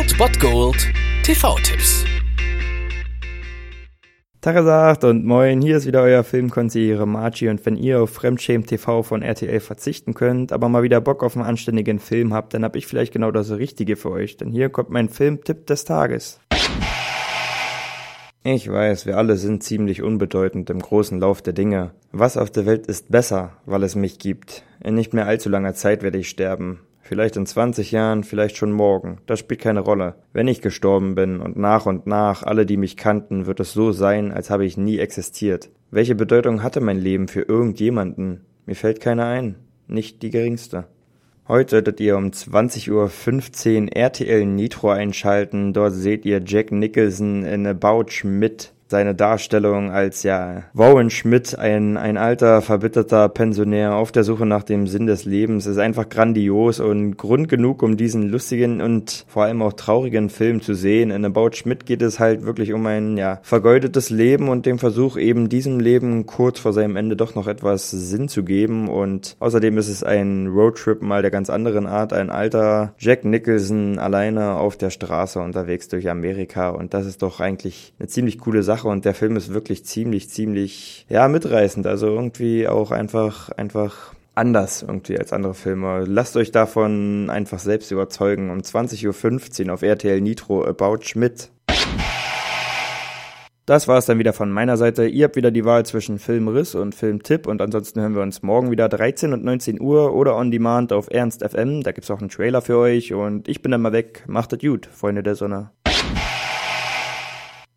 Old Bot Gold TV-Tipps. Tagesacht und moin, hier ist wieder euer Filmkonsigliere Margie und wenn ihr auf Fremdschämen TV von RTL verzichten könnt, aber mal wieder Bock auf einen anständigen Film habt, dann hab ich vielleicht genau das Richtige für euch, denn hier kommt mein Filmtipp des Tages. Ich weiß, wir alle sind ziemlich unbedeutend im großen Lauf der Dinge. Was auf der Welt ist besser, weil es mich gibt. In nicht mehr allzu langer Zeit werde ich sterben. Vielleicht in 20 Jahren, vielleicht schon morgen. Das spielt keine Rolle. Wenn ich gestorben bin und nach und nach alle, die mich kannten, wird es so sein, als habe ich nie existiert. Welche Bedeutung hatte mein Leben für irgendjemanden? Mir fällt keine ein. Nicht die geringste. Heute solltet ihr um 20.15 Uhr RTL Nitro einschalten. Dort seht ihr Jack Nicholson in About Schmidt seine Darstellung als ja Warren Schmidt, ein, ein alter, verbitterter Pensionär auf der Suche nach dem Sinn des Lebens, ist einfach grandios und Grund genug, um diesen lustigen und vor allem auch traurigen Film zu sehen. In About Schmidt geht es halt wirklich um ein ja vergeudetes Leben und dem Versuch eben diesem Leben kurz vor seinem Ende doch noch etwas Sinn zu geben. Und außerdem ist es ein Roadtrip mal der ganz anderen Art, ein alter Jack Nicholson alleine auf der Straße unterwegs durch Amerika. Und das ist doch eigentlich eine ziemlich coole Sache Sache und der Film ist wirklich ziemlich, ziemlich, ja, mitreißend. Also irgendwie auch einfach, einfach anders irgendwie als andere Filme. Lasst euch davon einfach selbst überzeugen. Um 20.15 Uhr auf RTL Nitro About Schmidt. Das war es dann wieder von meiner Seite. Ihr habt wieder die Wahl zwischen Filmriss und Filmtipp und ansonsten hören wir uns morgen wieder 13 und 19 Uhr oder on demand auf Ernst FM. Da gibt's auch einen Trailer für euch und ich bin dann mal weg. Macht es gut, Freunde der Sonne.